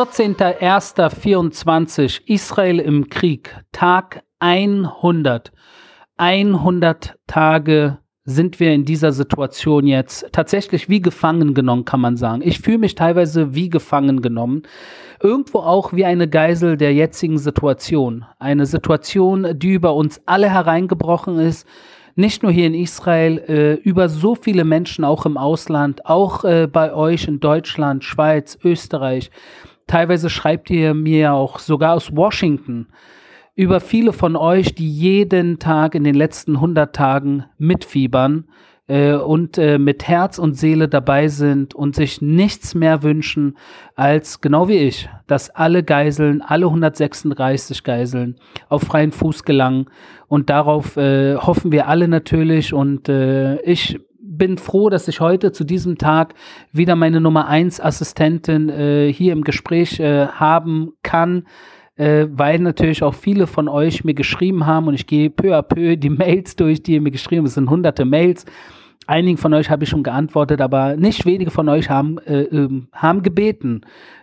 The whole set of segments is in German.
14.01.24 Israel im Krieg, Tag 100. 100 Tage sind wir in dieser Situation jetzt tatsächlich wie gefangen genommen, kann man sagen. Ich fühle mich teilweise wie gefangen genommen. Irgendwo auch wie eine Geisel der jetzigen Situation. Eine Situation, die über uns alle hereingebrochen ist. Nicht nur hier in Israel, äh, über so viele Menschen auch im Ausland, auch äh, bei euch in Deutschland, Schweiz, Österreich. Teilweise schreibt ihr mir auch sogar aus Washington über viele von euch, die jeden Tag in den letzten 100 Tagen mitfiebern äh, und äh, mit Herz und Seele dabei sind und sich nichts mehr wünschen als, genau wie ich, dass alle Geiseln, alle 136 Geiseln auf freien Fuß gelangen. Und darauf äh, hoffen wir alle natürlich. Und äh, ich bin froh, dass ich heute zu diesem Tag wieder meine Nummer 1 Assistentin äh, hier im Gespräch äh, haben kann äh, weil natürlich auch viele von euch mir geschrieben haben und ich gehe peu à peu die Mails durch, die ihr mir geschrieben habt. Es sind hunderte Mails. Einigen von euch habe ich schon geantwortet, aber nicht wenige von euch haben, äh, äh, haben gebeten,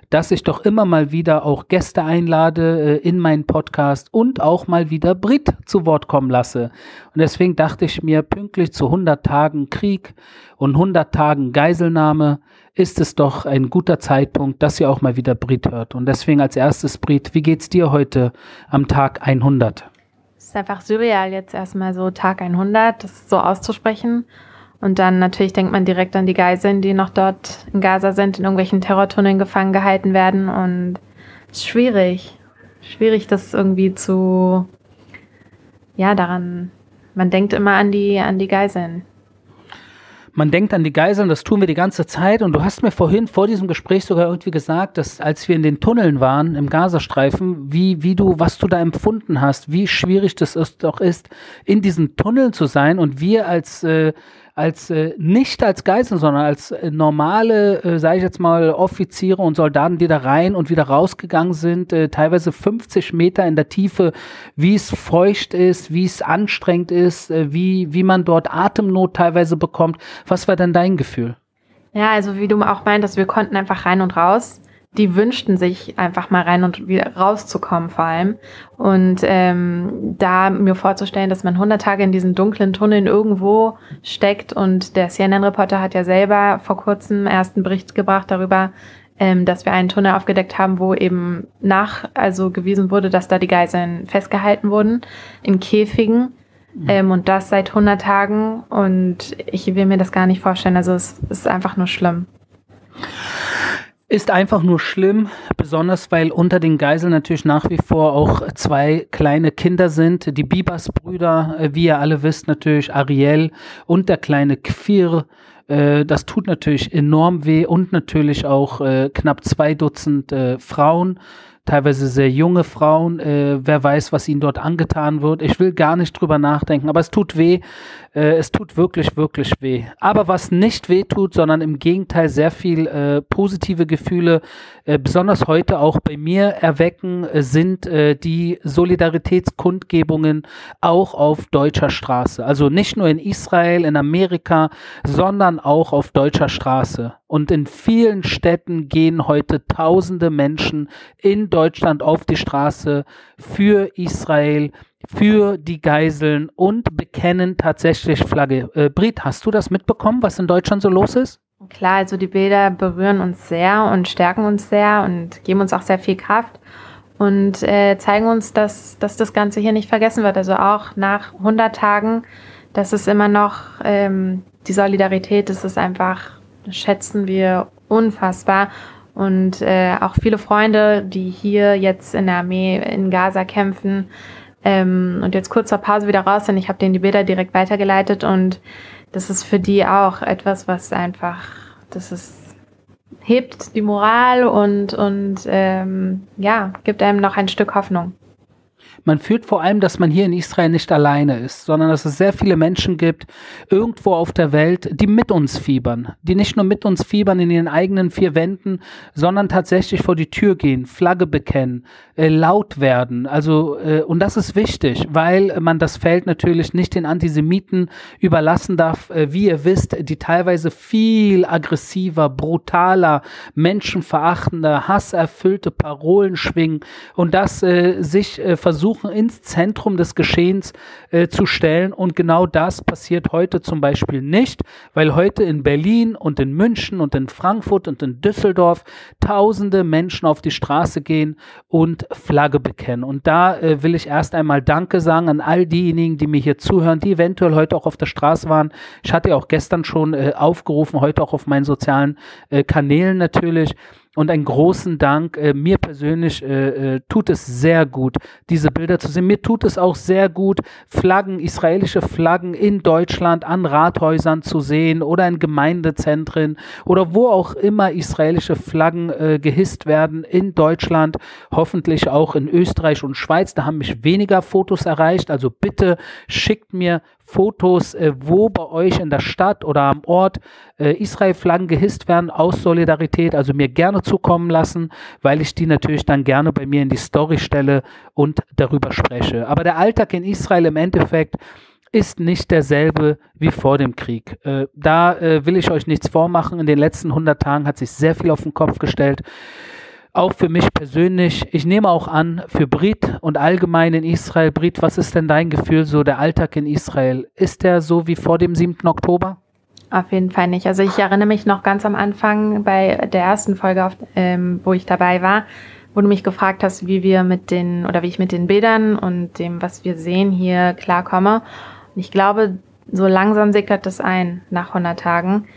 dass ich doch immer mal wieder auch Gäste einlade äh, in meinen Podcast und auch mal wieder Brit zu Wort kommen lasse. Und deswegen dachte ich mir, pünktlich zu 100 Tagen Krieg und 100 Tagen Geiselnahme ist es doch ein guter Zeitpunkt, dass ihr auch mal wieder Brit hört. Und deswegen als erstes Brit, wie geht's dir heute am Tag 100? Es ist einfach surreal, jetzt erstmal so Tag 100, das so auszusprechen. Und dann natürlich denkt man direkt an die Geiseln, die noch dort in Gaza sind, in irgendwelchen Terrortunneln gefangen gehalten werden. Und es ist schwierig. Schwierig, das irgendwie zu, ja, daran, man denkt immer an die, an die Geiseln. Man denkt an die Geiseln, das tun wir die ganze Zeit. Und du hast mir vorhin vor diesem Gespräch sogar irgendwie gesagt, dass als wir in den Tunneln waren, im Gazastreifen, wie, wie du, was du da empfunden hast, wie schwierig das doch ist, in diesen Tunneln zu sein und wir als, äh, als äh, nicht als Geiseln, sondern als äh, normale, äh, sage ich jetzt mal, Offiziere und Soldaten, die da rein und wieder rausgegangen sind, äh, teilweise 50 Meter in der Tiefe, wie es feucht ist, wie es anstrengend ist, äh, wie, wie man dort Atemnot teilweise bekommt. Was war denn dein Gefühl? Ja, also wie du auch meintest, wir konnten einfach rein und raus die wünschten sich einfach mal rein und wieder rauszukommen vor allem. Und ähm, da mir vorzustellen, dass man 100 Tage in diesen dunklen Tunneln irgendwo steckt und der CNN-Reporter hat ja selber vor kurzem erst einen Bericht gebracht darüber, ähm, dass wir einen Tunnel aufgedeckt haben, wo eben nach, also gewiesen wurde, dass da die Geiseln festgehalten wurden in Käfigen. Mhm. Ähm, und das seit 100 Tagen und ich will mir das gar nicht vorstellen. Also es ist einfach nur schlimm. Ist einfach nur schlimm, besonders weil unter den Geiseln natürlich nach wie vor auch zwei kleine Kinder sind. Die Bibas-Brüder, äh, wie ihr alle wisst, natürlich Ariel und der kleine Kfir. Äh, das tut natürlich enorm weh und natürlich auch äh, knapp zwei Dutzend Frauen teilweise sehr junge Frauen. Wer weiß, was ihnen dort angetan wird. Ich will gar nicht drüber nachdenken, aber es tut weh. Äh, es tut wirklich, wirklich weh. Aber was nicht weh tut, sondern im Gegenteil sehr viel äh, positive Gefühle, äh, besonders heute auch bei mir erwecken, äh, sind äh, die Solidaritätskundgebungen auch auf deutscher Straße. Also nicht nur in Israel, in Amerika, sondern auch auf deutscher Straße. Und in vielen Städten gehen heute tausende Menschen in Deutschland auf die Straße für Israel, für die Geiseln und bekennen tatsächlich Flagge. Äh, Brit, hast du das mitbekommen, was in Deutschland so los ist? Klar, also die Bilder berühren uns sehr und stärken uns sehr und geben uns auch sehr viel Kraft und äh, zeigen uns, dass, dass das Ganze hier nicht vergessen wird. Also auch nach 100 Tagen, dass es immer noch ähm, die Solidarität, das ist einfach, schätzen wir unfassbar. Und äh, auch viele Freunde, die hier jetzt in der Armee in Gaza kämpfen, ähm, und jetzt kurz zur Pause wieder raus sind. Ich habe denen die Bilder direkt weitergeleitet und das ist für die auch etwas, was einfach, das ist, hebt die Moral und, und ähm, ja, gibt einem noch ein Stück Hoffnung. Man fühlt vor allem, dass man hier in Israel nicht alleine ist, sondern dass es sehr viele Menschen gibt, irgendwo auf der Welt, die mit uns fiebern, die nicht nur mit uns fiebern in ihren eigenen vier Wänden, sondern tatsächlich vor die Tür gehen, Flagge bekennen, äh, laut werden. Also, äh, und das ist wichtig, weil man das Feld natürlich nicht den Antisemiten überlassen darf, äh, wie ihr wisst, die teilweise viel aggressiver, brutaler, menschenverachtender, hasserfüllte Parolen schwingen und das äh, sich äh, versuchen ins Zentrum des Geschehens äh, zu stellen. Und genau das passiert heute zum Beispiel nicht, weil heute in Berlin und in München und in Frankfurt und in Düsseldorf tausende Menschen auf die Straße gehen und Flagge bekennen. Und da äh, will ich erst einmal Danke sagen an all diejenigen, die mir hier zuhören, die eventuell heute auch auf der Straße waren. Ich hatte ja auch gestern schon äh, aufgerufen, heute auch auf meinen sozialen äh, Kanälen natürlich und einen großen Dank. Äh, mir persönlich äh, äh, tut es sehr gut, diese Bilder zu sehen. Mir tut es auch sehr gut, Flaggen, israelische Flaggen in Deutschland an Rathäusern zu sehen oder in Gemeindezentren oder wo auch immer israelische Flaggen äh, gehisst werden in Deutschland, hoffentlich auch in Österreich und Schweiz. Da haben mich weniger Fotos erreicht. Also bitte schickt mir Fotos, äh, wo bei euch in der Stadt oder am Ort äh, Israel-Flaggen gehisst werden aus Solidarität. Also mir gerne zukommen lassen, weil ich die natürlich dann gerne bei mir in die Story stelle und darüber spreche. Aber der Alltag in Israel im Endeffekt ist nicht derselbe wie vor dem Krieg. Äh, da äh, will ich euch nichts vormachen. In den letzten 100 Tagen hat sich sehr viel auf den Kopf gestellt auch für mich persönlich, ich nehme auch an, für Brit und allgemein in Israel, Brit, was ist denn dein Gefühl so, der Alltag in Israel? Ist der so wie vor dem 7. Oktober? Auf jeden Fall nicht. Also ich erinnere mich noch ganz am Anfang bei der ersten Folge, auf, ähm, wo ich dabei war, wo du mich gefragt hast, wie wir mit den oder wie ich mit den Bildern und dem, was wir sehen, hier klarkomme. Und ich glaube, so langsam sickert das ein nach 100 Tagen.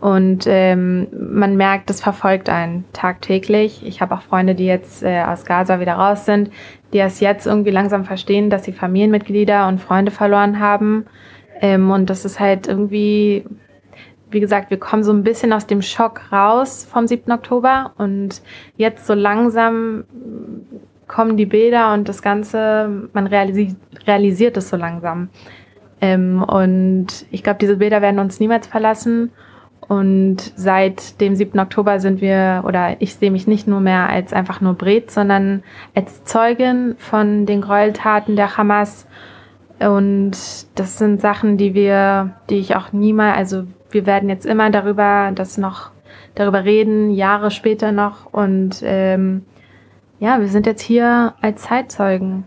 Und ähm, man merkt, das verfolgt einen tagtäglich. Ich habe auch Freunde, die jetzt äh, aus Gaza wieder raus sind, die erst jetzt irgendwie langsam verstehen, dass sie Familienmitglieder und Freunde verloren haben. Ähm, und das ist halt irgendwie, wie gesagt, wir kommen so ein bisschen aus dem Schock raus vom 7. Oktober und jetzt so langsam kommen die Bilder und das Ganze, man realisi realisiert es so langsam. Ähm, und ich glaube, diese Bilder werden uns niemals verlassen. Und seit dem 7. Oktober sind wir, oder ich sehe mich nicht nur mehr als einfach nur Bret, sondern als Zeugin von den Gräueltaten der Hamas. Und das sind Sachen, die wir, die ich auch niemals, also wir werden jetzt immer darüber, das noch darüber reden, Jahre später noch. Und ähm, ja, wir sind jetzt hier als Zeitzeugen.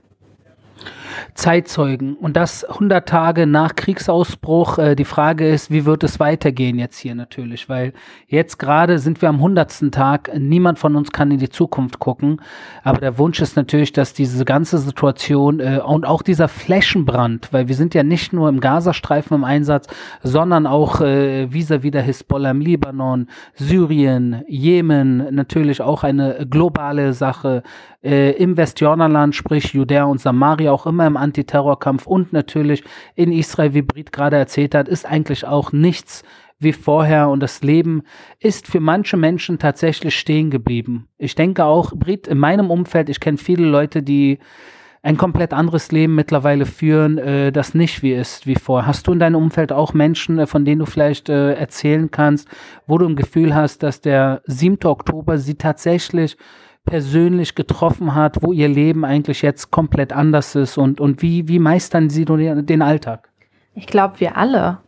Zeitzeugen und das 100 Tage nach Kriegsausbruch. Äh, die Frage ist, wie wird es weitergehen jetzt hier natürlich, weil jetzt gerade sind wir am 100. Tag, niemand von uns kann in die Zukunft gucken, aber der Wunsch ist natürlich, dass diese ganze Situation äh, und auch dieser Flächenbrand, weil wir sind ja nicht nur im Gazastreifen im Einsatz, sondern auch äh, vis-à-vis der Hisbollah im Libanon, Syrien, Jemen, natürlich auch eine globale Sache, äh, im Westjordanland, sprich Judäa und Samaria, auch immer im Antiterrorkampf und natürlich in Israel, wie Brit gerade erzählt hat, ist eigentlich auch nichts wie vorher und das Leben ist für manche Menschen tatsächlich stehen geblieben. Ich denke auch, Brit, in meinem Umfeld, ich kenne viele Leute, die ein komplett anderes Leben mittlerweile führen, äh, das nicht wie ist wie vorher. Hast du in deinem Umfeld auch Menschen, äh, von denen du vielleicht äh, erzählen kannst, wo du ein Gefühl hast, dass der 7. Oktober sie tatsächlich persönlich getroffen hat, wo ihr Leben eigentlich jetzt komplett anders ist und, und wie, wie meistern sie den Alltag? Ich glaube, wir alle.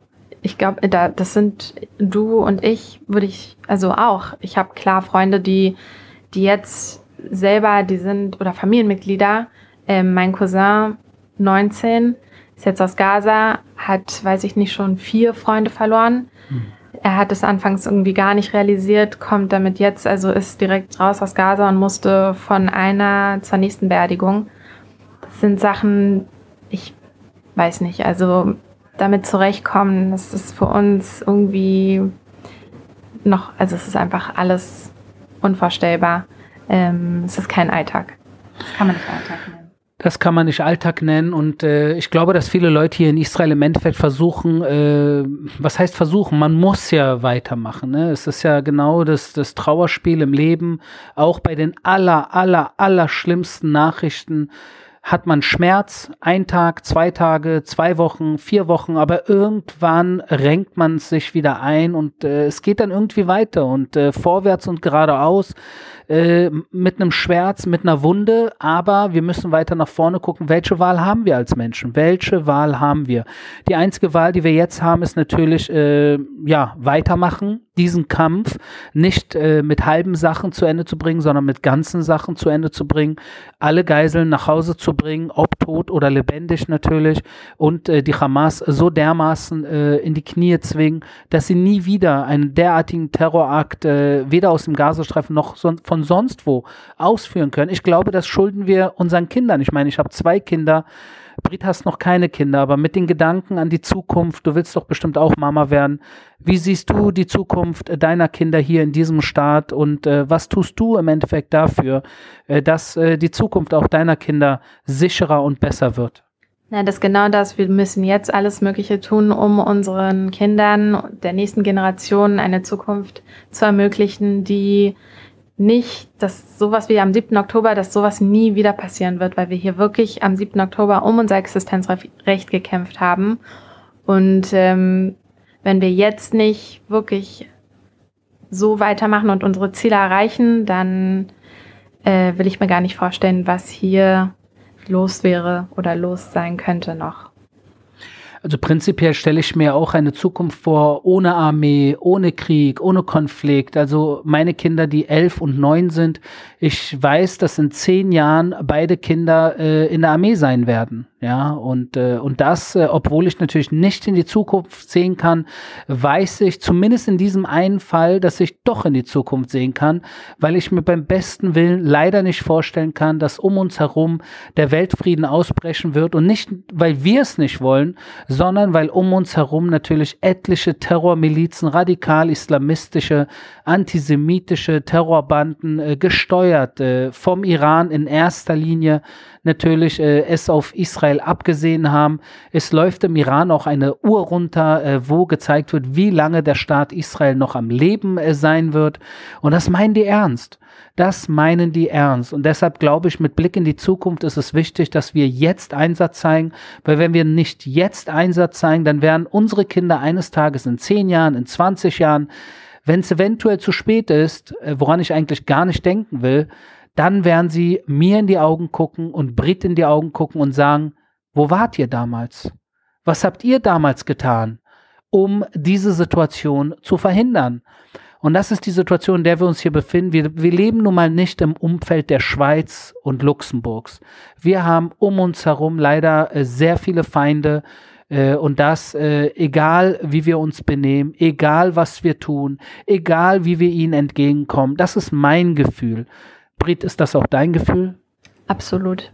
Ich glaube, da, das sind du und ich, würde ich, also auch. Ich habe klar Freunde, die, die jetzt selber, die sind, oder Familienmitglieder. Ähm, mein Cousin, 19, ist jetzt aus Gaza, hat, weiß ich nicht, schon vier Freunde verloren. Hm. Er hat es anfangs irgendwie gar nicht realisiert, kommt damit jetzt, also ist direkt raus aus Gaza und musste von einer zur nächsten Beerdigung. Das sind Sachen, ich weiß nicht, also damit zurechtkommen, das ist für uns irgendwie noch, also es ist einfach alles unvorstellbar. Ähm, es ist kein Alltag. Das kann man nicht Alltag nennen. Das kann man nicht Alltag nennen und äh, ich glaube, dass viele Leute hier in Israel im Endeffekt versuchen, äh, was heißt versuchen? Man muss ja weitermachen. Ne? Es ist ja genau das, das Trauerspiel im Leben, auch bei den aller, aller, aller schlimmsten Nachrichten hat man Schmerz, ein Tag, zwei Tage, zwei Wochen, vier Wochen, aber irgendwann renkt man sich wieder ein und äh, es geht dann irgendwie weiter und äh, vorwärts und geradeaus äh, mit einem Schmerz, mit einer Wunde, aber wir müssen weiter nach vorne gucken, welche Wahl haben wir als Menschen? Welche Wahl haben wir? Die einzige Wahl, die wir jetzt haben, ist natürlich, äh, ja, weitermachen, diesen Kampf nicht äh, mit halben Sachen zu Ende zu bringen, sondern mit ganzen Sachen zu Ende zu bringen, alle Geiseln nach Hause zu bringen, ob tot oder lebendig natürlich, und äh, die Hamas so dermaßen äh, in die Knie zwingen, dass sie nie wieder einen derartigen Terrorakt äh, weder aus dem Gazastreifen noch son von sonst wo ausführen können. Ich glaube, das schulden wir unseren Kindern. Ich meine, ich habe zwei Kinder. Brit hast noch keine Kinder, aber mit den Gedanken an die Zukunft, du willst doch bestimmt auch Mama werden. Wie siehst du die Zukunft deiner Kinder hier in diesem Staat und äh, was tust du im Endeffekt dafür, äh, dass äh, die Zukunft auch deiner Kinder sicherer und besser wird? Ja, das ist genau das. Wir müssen jetzt alles Mögliche tun, um unseren Kindern der nächsten Generation eine Zukunft zu ermöglichen, die nicht, dass sowas wie am 7. Oktober, dass sowas nie wieder passieren wird, weil wir hier wirklich am 7. Oktober um unser Existenzrecht gekämpft haben. Und ähm, wenn wir jetzt nicht wirklich so weitermachen und unsere Ziele erreichen, dann äh, will ich mir gar nicht vorstellen, was hier los wäre oder los sein könnte noch. Also prinzipiell stelle ich mir auch eine Zukunft vor, ohne Armee, ohne Krieg, ohne Konflikt. Also meine Kinder, die elf und neun sind, ich weiß, dass in zehn Jahren beide Kinder äh, in der Armee sein werden. Ja, und, äh, und das, äh, obwohl ich natürlich nicht in die Zukunft sehen kann, weiß ich zumindest in diesem einen Fall, dass ich doch in die Zukunft sehen kann, weil ich mir beim besten Willen leider nicht vorstellen kann, dass um uns herum der Weltfrieden ausbrechen wird. Und nicht, weil wir es nicht wollen, sondern weil um uns herum natürlich etliche Terrormilizen, radikal-islamistische, antisemitische Terrorbanden äh, gesteuert äh, vom Iran in erster Linie natürlich äh, es auf Israel abgesehen haben. Es läuft im Iran auch eine Uhr runter, äh, wo gezeigt wird, wie lange der Staat Israel noch am Leben äh, sein wird. Und das meinen die ernst. Das meinen die ernst. Und deshalb glaube ich, mit Blick in die Zukunft ist es wichtig, dass wir jetzt Einsatz zeigen, weil wenn wir nicht jetzt Einsatz zeigen, dann werden unsere Kinder eines Tages in zehn Jahren, in 20 Jahren, wenn es eventuell zu spät ist, äh, woran ich eigentlich gar nicht denken will, dann werden sie mir in die Augen gucken und Brit in die Augen gucken und sagen, wo wart ihr damals? Was habt ihr damals getan, um diese Situation zu verhindern? Und das ist die Situation, in der wir uns hier befinden. Wir, wir leben nun mal nicht im Umfeld der Schweiz und Luxemburgs. Wir haben um uns herum leider äh, sehr viele Feinde, äh, und das, äh, egal wie wir uns benehmen, egal was wir tun, egal wie wir ihnen entgegenkommen, das ist mein Gefühl. Brit, ist das auch dein Gefühl? Absolut.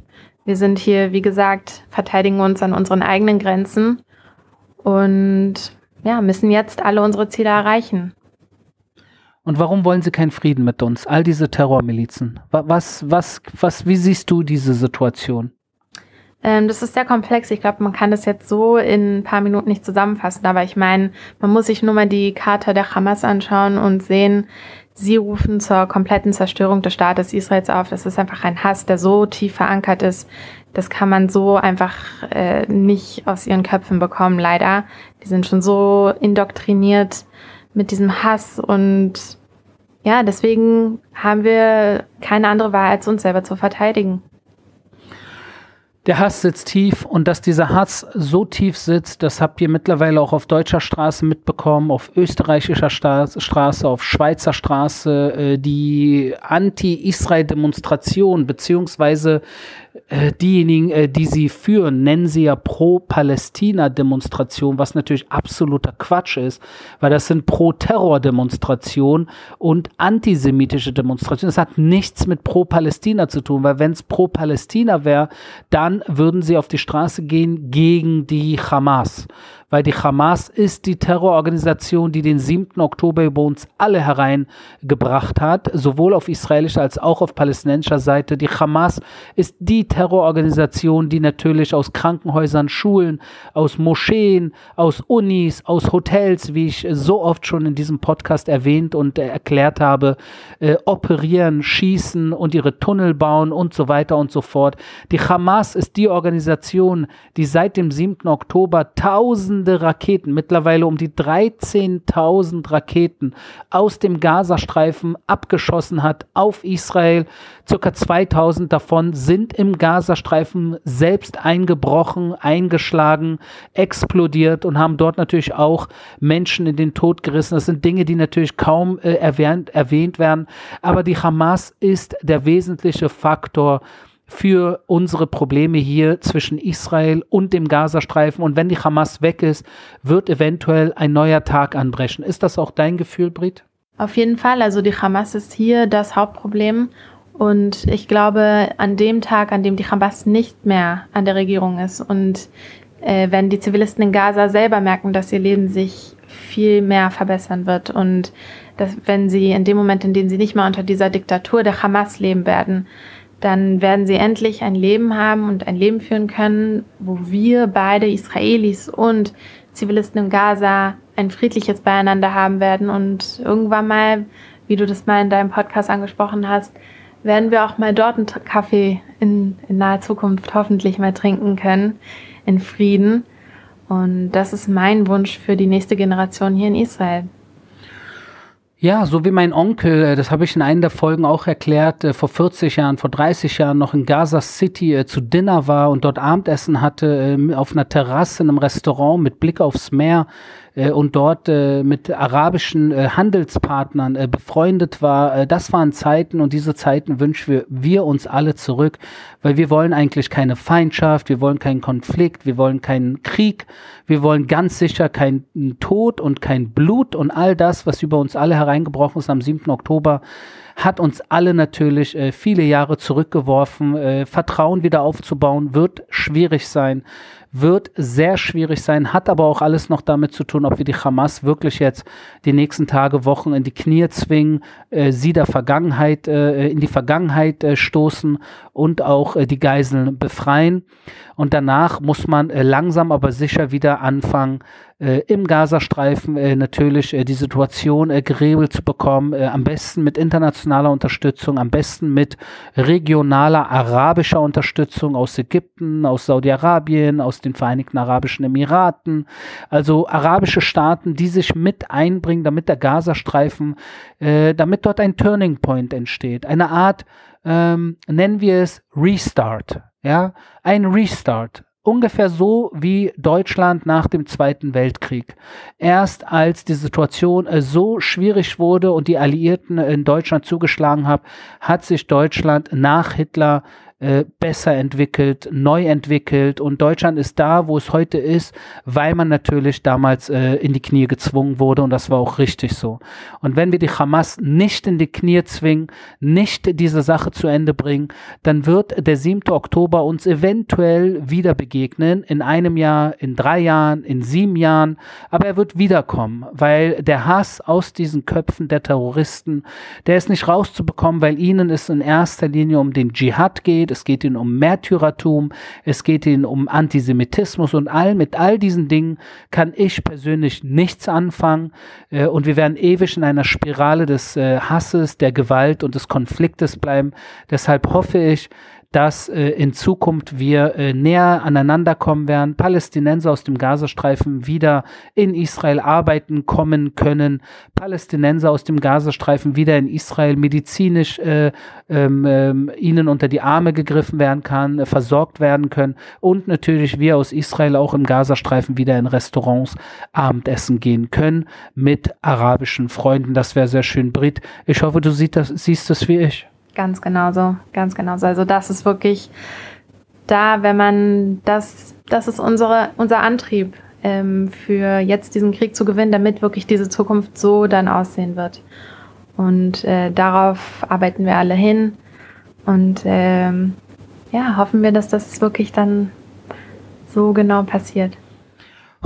Wir sind hier, wie gesagt, verteidigen uns an unseren eigenen Grenzen und ja, müssen jetzt alle unsere Ziele erreichen. Und warum wollen sie keinen Frieden mit uns? All diese Terrormilizen. Was, was, was, wie siehst du diese Situation? Ähm, das ist sehr komplex. Ich glaube, man kann das jetzt so in ein paar Minuten nicht zusammenfassen. Aber ich meine, man muss sich nur mal die Charta der Hamas anschauen und sehen, Sie rufen zur kompletten Zerstörung des Staates Israels auf. Das ist einfach ein Hass, der so tief verankert ist. Das kann man so einfach äh, nicht aus ihren Köpfen bekommen, leider. Die sind schon so indoktriniert mit diesem Hass und ja, deswegen haben wir keine andere Wahl, als uns selber zu verteidigen der Hass sitzt tief und dass dieser Hass so tief sitzt, das habt ihr mittlerweile auch auf deutscher Straße mitbekommen, auf österreichischer Straße, auf Schweizer Straße, äh, die Anti-Israel-Demonstration beziehungsweise äh, diejenigen, äh, die sie führen, nennen sie ja Pro-Palästina-Demonstration, was natürlich absoluter Quatsch ist, weil das sind Pro-Terror-Demonstrationen und antisemitische Demonstrationen. Das hat nichts mit Pro-Palästina zu tun, weil wenn es Pro-Palästina wäre, dann würden sie auf die Straße gehen gegen die Hamas weil die Hamas ist die Terrororganisation, die den 7. Oktober über uns alle hereingebracht hat, sowohl auf israelischer als auch auf palästinensischer Seite. Die Hamas ist die Terrororganisation, die natürlich aus Krankenhäusern, Schulen, aus Moscheen, aus Unis, aus Hotels, wie ich so oft schon in diesem Podcast erwähnt und erklärt habe, äh, operieren, schießen und ihre Tunnel bauen und so weiter und so fort. Die Hamas ist die Organisation, die seit dem 7. Oktober tausende Raketen, mittlerweile um die 13.000 Raketen aus dem Gazastreifen abgeschossen hat auf Israel. Circa 2000 davon sind im Gazastreifen selbst eingebrochen, eingeschlagen, explodiert und haben dort natürlich auch Menschen in den Tod gerissen. Das sind Dinge, die natürlich kaum äh, erwähnt, erwähnt werden. Aber die Hamas ist der wesentliche Faktor, für unsere Probleme hier zwischen Israel und dem Gazastreifen. Und wenn die Hamas weg ist, wird eventuell ein neuer Tag anbrechen. Ist das auch dein Gefühl, Brit? Auf jeden Fall. Also die Hamas ist hier das Hauptproblem. Und ich glaube, an dem Tag, an dem die Hamas nicht mehr an der Regierung ist und äh, wenn die Zivilisten in Gaza selber merken, dass ihr Leben sich viel mehr verbessern wird und dass wenn sie in dem Moment, in dem sie nicht mehr unter dieser Diktatur der Hamas leben werden, dann werden sie endlich ein Leben haben und ein Leben führen können, wo wir beide Israelis und Zivilisten in Gaza ein friedliches Beieinander haben werden und irgendwann mal, wie du das mal in deinem Podcast angesprochen hast, werden wir auch mal dort einen Kaffee in, in naher Zukunft hoffentlich mal trinken können, in Frieden. Und das ist mein Wunsch für die nächste Generation hier in Israel. Ja, so wie mein Onkel, äh, das habe ich in einer der Folgen auch erklärt, äh, vor 40 Jahren, vor 30 Jahren noch in Gaza City äh, zu Dinner war und dort Abendessen hatte auf einer Terrasse in einem Restaurant mit Blick aufs Meer äh, und dort äh, mit arabischen äh, Handelspartnern äh, befreundet war. Äh, das waren Zeiten und diese Zeiten wünschen wir, wir uns alle zurück, weil wir wollen eigentlich keine Feindschaft, wir wollen keinen Konflikt, wir wollen keinen Krieg, wir wollen ganz sicher keinen Tod und kein Blut und all das, was über uns alle hereingebrochen ist am 7. Oktober hat uns alle natürlich äh, viele Jahre zurückgeworfen. Äh, Vertrauen wieder aufzubauen wird schwierig sein wird sehr schwierig sein, hat aber auch alles noch damit zu tun, ob wir die Hamas wirklich jetzt die nächsten Tage, Wochen in die Knie zwingen, äh, sie der Vergangenheit, äh, in die Vergangenheit äh, stoßen und auch äh, die Geiseln befreien. Und danach muss man äh, langsam aber sicher wieder anfangen, äh, im Gazastreifen äh, natürlich äh, die Situation äh, geregelt zu bekommen, äh, am besten mit internationaler Unterstützung, am besten mit regionaler arabischer Unterstützung aus Ägypten, aus Saudi-Arabien, aus den Vereinigten Arabischen Emiraten, also arabische Staaten, die sich mit einbringen, damit der Gazastreifen, äh, damit dort ein Turning Point entsteht, eine Art, ähm, nennen wir es Restart, ja, ein Restart, ungefähr so wie Deutschland nach dem Zweiten Weltkrieg. Erst als die Situation äh, so schwierig wurde und die Alliierten in Deutschland zugeschlagen haben, hat sich Deutschland nach Hitler äh, besser entwickelt, neu entwickelt und Deutschland ist da, wo es heute ist, weil man natürlich damals äh, in die Knie gezwungen wurde und das war auch richtig so. Und wenn wir die Hamas nicht in die Knie zwingen, nicht diese Sache zu Ende bringen, dann wird der 7. Oktober uns eventuell wieder begegnen, in einem Jahr, in drei Jahren, in sieben Jahren, aber er wird wiederkommen, weil der Hass aus diesen Köpfen der Terroristen, der ist nicht rauszubekommen, weil ihnen es in erster Linie um den Dschihad geht, geht, es geht ihnen um Märtyrertum, es geht ihnen um Antisemitismus. Und all mit all diesen Dingen kann ich persönlich nichts anfangen. Äh, und wir werden ewig in einer Spirale des äh, Hasses, der Gewalt und des Konfliktes bleiben. Deshalb hoffe ich, dass äh, in Zukunft wir äh, näher aneinander kommen werden, Palästinenser aus dem Gazastreifen wieder in Israel arbeiten kommen können, Palästinenser aus dem Gazastreifen wieder in Israel medizinisch äh, ähm, ähm, ihnen unter die Arme gegriffen werden kann, äh, versorgt werden können und natürlich wir aus Israel auch im Gazastreifen wieder in Restaurants Abendessen gehen können mit arabischen Freunden. Das wäre sehr schön, Brit. Ich hoffe, du siehst das, siehst das wie ich. Ganz genauso, ganz genauso. Also das ist wirklich da, wenn man das, das ist unsere, unser Antrieb ähm, für jetzt diesen Krieg zu gewinnen, damit wirklich diese Zukunft so dann aussehen wird. Und äh, darauf arbeiten wir alle hin. Und ähm, ja, hoffen wir, dass das wirklich dann so genau passiert.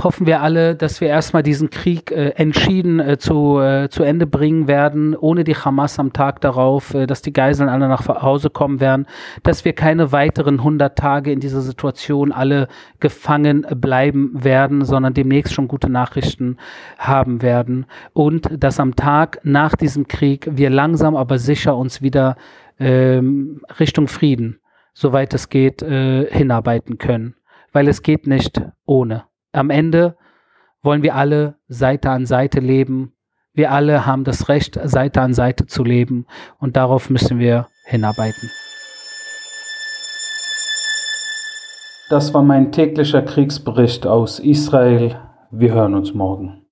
Hoffen wir alle, dass wir erstmal diesen Krieg äh, entschieden äh, zu, äh, zu Ende bringen werden, ohne die Hamas am Tag darauf, äh, dass die Geiseln alle nach Hause kommen werden, dass wir keine weiteren 100 Tage in dieser Situation alle gefangen bleiben werden, sondern demnächst schon gute Nachrichten haben werden und dass am Tag nach diesem Krieg wir langsam aber sicher uns wieder ähm, Richtung Frieden, soweit es geht, äh, hinarbeiten können. Weil es geht nicht ohne am Ende wollen wir alle Seite an Seite leben. Wir alle haben das Recht, Seite an Seite zu leben. Und darauf müssen wir hinarbeiten. Das war mein täglicher Kriegsbericht aus Israel. Wir hören uns morgen.